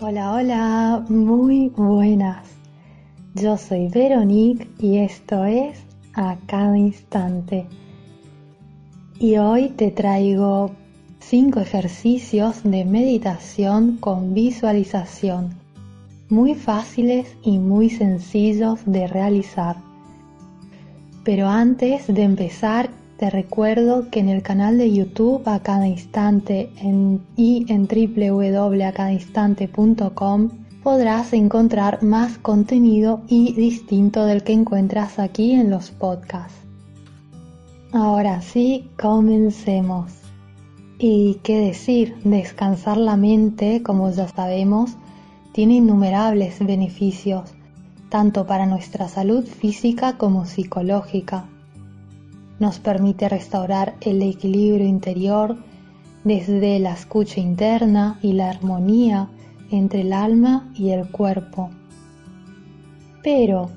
Hola, hola, muy buenas. Yo soy Veronique y esto es A Cada Instante. Y hoy te traigo cinco ejercicios de meditación con visualización, muy fáciles y muy sencillos de realizar. Pero antes de empezar te recuerdo que en el canal de YouTube a cada instante y en www.acadainstante.com podrás encontrar más contenido y distinto del que encuentras aquí en los podcasts. Ahora sí, comencemos. Y qué decir, descansar la mente, como ya sabemos, tiene innumerables beneficios, tanto para nuestra salud física como psicológica nos permite restaurar el equilibrio interior desde la escucha interna y la armonía entre el alma y el cuerpo. Pero,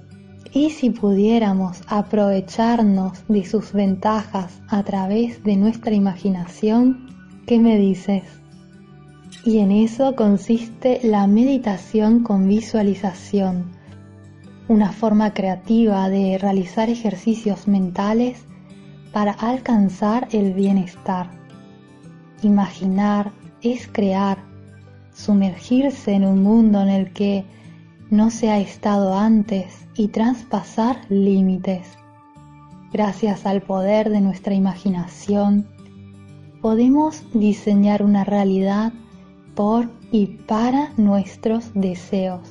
¿y si pudiéramos aprovecharnos de sus ventajas a través de nuestra imaginación? ¿Qué me dices? Y en eso consiste la meditación con visualización, una forma creativa de realizar ejercicios mentales para alcanzar el bienestar. Imaginar es crear, sumergirse en un mundo en el que no se ha estado antes y traspasar límites. Gracias al poder de nuestra imaginación, podemos diseñar una realidad por y para nuestros deseos.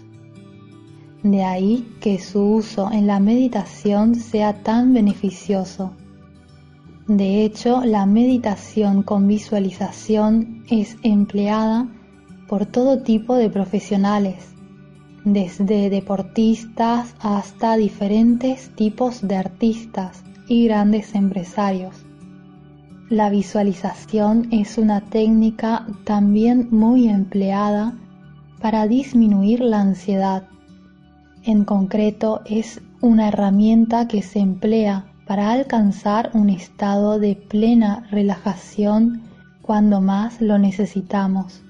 De ahí que su uso en la meditación sea tan beneficioso de hecho, la meditación con visualización es empleada por todo tipo de profesionales, desde deportistas hasta diferentes tipos de artistas y grandes empresarios. La visualización es una técnica también muy empleada para disminuir la ansiedad. En concreto, es una herramienta que se emplea para alcanzar un estado de plena relajación cuando más lo necesitamos.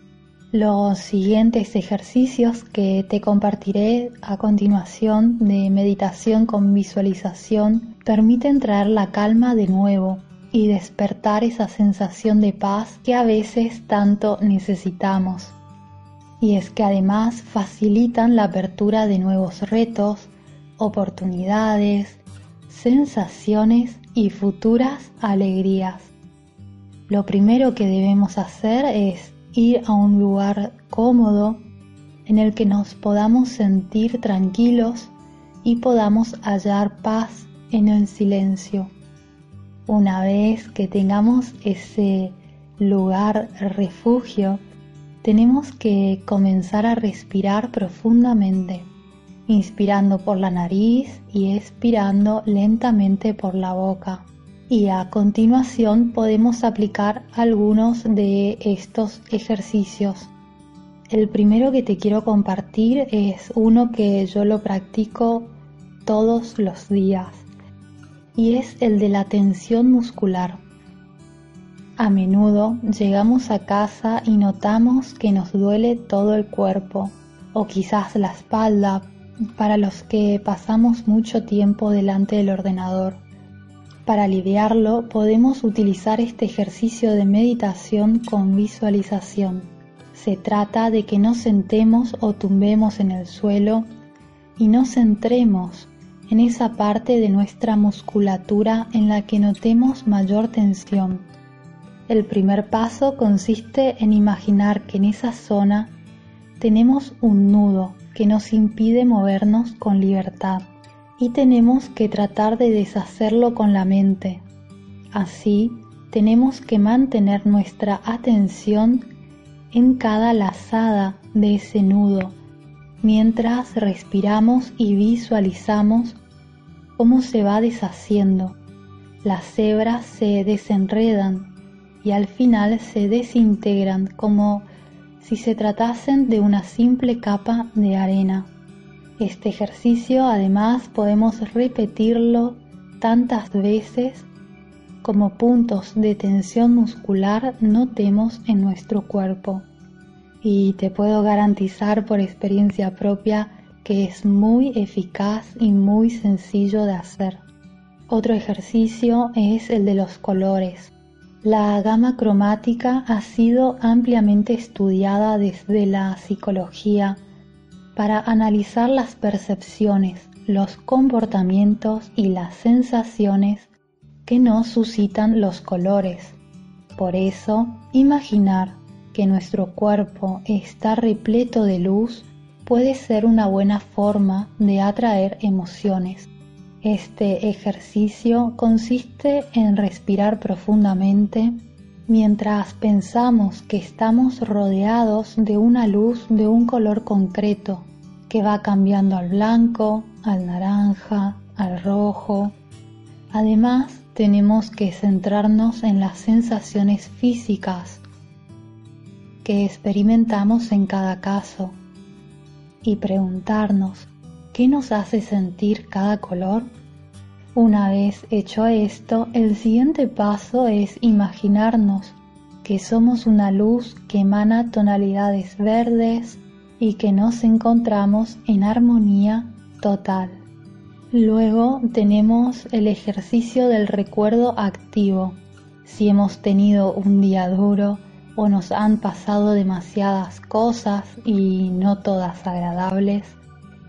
Los siguientes ejercicios que te compartiré a continuación de meditación con visualización permiten traer la calma de nuevo y despertar esa sensación de paz que a veces tanto necesitamos. Y es que además facilitan la apertura de nuevos retos, oportunidades, sensaciones y futuras alegrías. Lo primero que debemos hacer es ir a un lugar cómodo en el que nos podamos sentir tranquilos y podamos hallar paz en el silencio. Una vez que tengamos ese lugar refugio, tenemos que comenzar a respirar profundamente inspirando por la nariz y expirando lentamente por la boca. Y a continuación podemos aplicar algunos de estos ejercicios. El primero que te quiero compartir es uno que yo lo practico todos los días y es el de la tensión muscular. A menudo llegamos a casa y notamos que nos duele todo el cuerpo o quizás la espalda para los que pasamos mucho tiempo delante del ordenador. Para aliviarlo podemos utilizar este ejercicio de meditación con visualización. Se trata de que nos sentemos o tumbemos en el suelo y nos centremos en esa parte de nuestra musculatura en la que notemos mayor tensión. El primer paso consiste en imaginar que en esa zona tenemos un nudo que nos impide movernos con libertad y tenemos que tratar de deshacerlo con la mente. Así, tenemos que mantener nuestra atención en cada lazada de ese nudo mientras respiramos y visualizamos cómo se va deshaciendo. Las hebras se desenredan y al final se desintegran como si se tratasen de una simple capa de arena. Este ejercicio además podemos repetirlo tantas veces como puntos de tensión muscular notemos en nuestro cuerpo. y te puedo garantizar por experiencia propia que es muy eficaz y muy sencillo de hacer. Otro ejercicio es el de los colores. La gama cromática ha sido ampliamente estudiada desde la psicología para analizar las percepciones, los comportamientos y las sensaciones que nos suscitan los colores. Por eso, imaginar que nuestro cuerpo está repleto de luz puede ser una buena forma de atraer emociones. Este ejercicio consiste en respirar profundamente mientras pensamos que estamos rodeados de una luz de un color concreto que va cambiando al blanco, al naranja, al rojo. Además, tenemos que centrarnos en las sensaciones físicas que experimentamos en cada caso y preguntarnos qué nos hace sentir cada color. Una vez hecho esto, el siguiente paso es imaginarnos que somos una luz que emana tonalidades verdes y que nos encontramos en armonía total. Luego tenemos el ejercicio del recuerdo activo. Si hemos tenido un día duro, o nos han pasado demasiadas cosas y no todas agradables,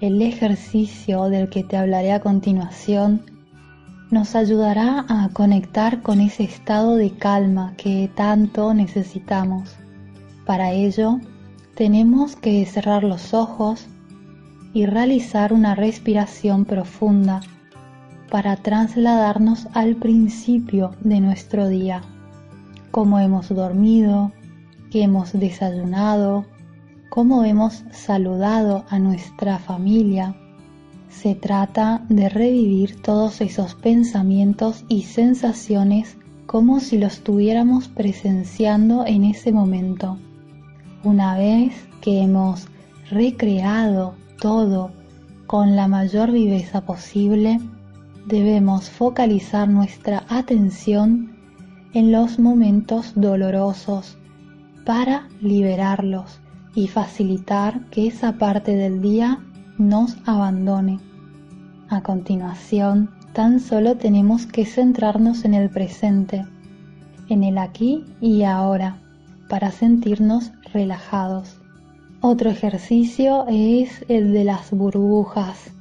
el ejercicio del que te hablaré a continuación nos ayudará a conectar con ese estado de calma que tanto necesitamos. Para ello, tenemos que cerrar los ojos y realizar una respiración profunda para trasladarnos al principio de nuestro día, cómo hemos dormido, que hemos desayunado, cómo hemos saludado a nuestra familia. Se trata de revivir todos esos pensamientos y sensaciones como si los estuviéramos presenciando en ese momento. Una vez que hemos recreado todo con la mayor viveza posible, debemos focalizar nuestra atención en los momentos dolorosos para liberarlos y facilitar que esa parte del día nos abandone. A continuación, tan solo tenemos que centrarnos en el presente, en el aquí y ahora, para sentirnos relajados. Otro ejercicio es el de las burbujas.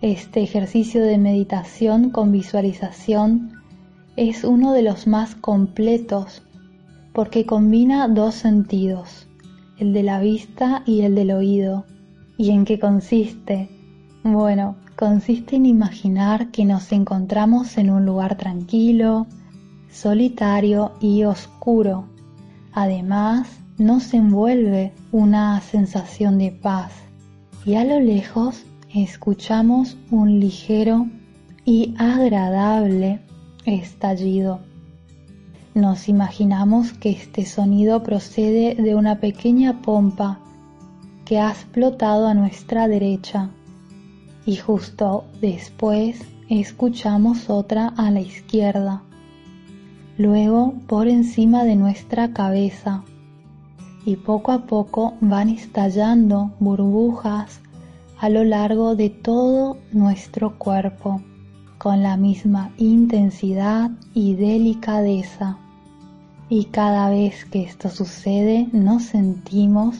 Este ejercicio de meditación con visualización es uno de los más completos porque combina dos sentidos, el de la vista y el del oído. ¿Y en qué consiste? Bueno, consiste en imaginar que nos encontramos en un lugar tranquilo, solitario y oscuro. Además, nos envuelve una sensación de paz y a lo lejos escuchamos un ligero y agradable estallido. Nos imaginamos que este sonido procede de una pequeña pompa que ha explotado a nuestra derecha. Y justo después escuchamos otra a la izquierda. Luego por encima de nuestra cabeza. Y poco a poco van estallando burbujas a lo largo de todo nuestro cuerpo con la misma intensidad y delicadeza y cada vez que esto sucede nos sentimos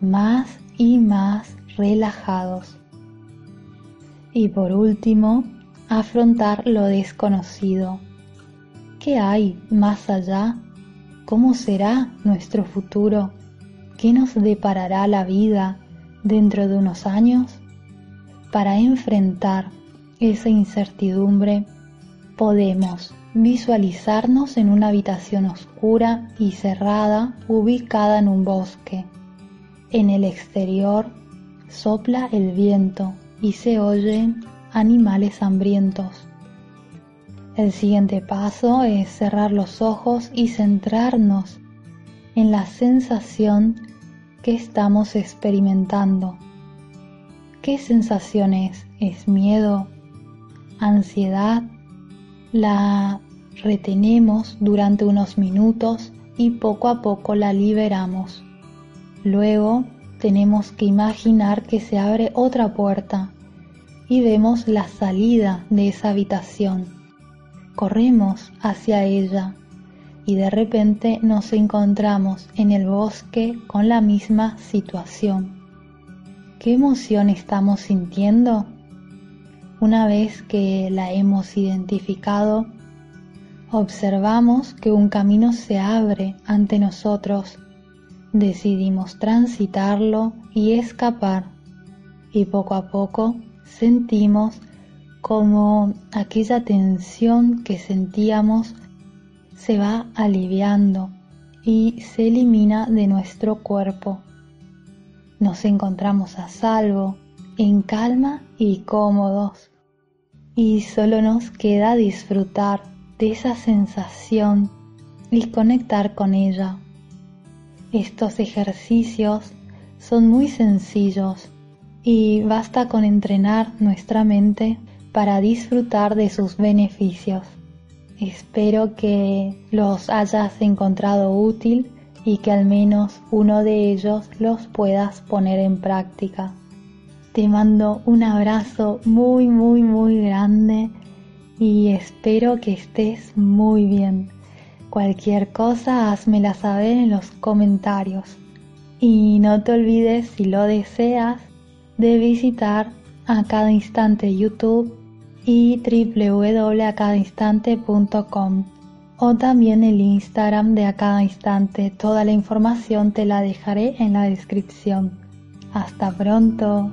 más y más relajados. Y por último, afrontar lo desconocido. ¿Qué hay más allá? ¿Cómo será nuestro futuro? ¿Qué nos deparará la vida dentro de unos años? Para enfrentar esa incertidumbre podemos visualizarnos en una habitación oscura y cerrada ubicada en un bosque. En el exterior sopla el viento y se oyen animales hambrientos. El siguiente paso es cerrar los ojos y centrarnos en la sensación que estamos experimentando. ¿Qué sensación es? ¿Es miedo? ¿Ansiedad? La retenemos durante unos minutos y poco a poco la liberamos. Luego tenemos que imaginar que se abre otra puerta y vemos la salida de esa habitación. Corremos hacia ella y de repente nos encontramos en el bosque con la misma situación. ¿Qué emoción estamos sintiendo? Una vez que la hemos identificado, observamos que un camino se abre ante nosotros. Decidimos transitarlo y escapar. Y poco a poco sentimos como aquella tensión que sentíamos se va aliviando y se elimina de nuestro cuerpo. Nos encontramos a salvo, en calma y cómodos. Y solo nos queda disfrutar de esa sensación y conectar con ella. Estos ejercicios son muy sencillos y basta con entrenar nuestra mente para disfrutar de sus beneficios. Espero que los hayas encontrado útil y que al menos uno de ellos los puedas poner en práctica. Te mando un abrazo muy, muy, muy grande y espero que estés muy bien. Cualquier cosa, házmela saber en los comentarios. Y no te olvides, si lo deseas, de visitar a cada instante YouTube y www.acadainstante.com o también el Instagram de a cada instante. Toda la información te la dejaré en la descripción. Hasta pronto.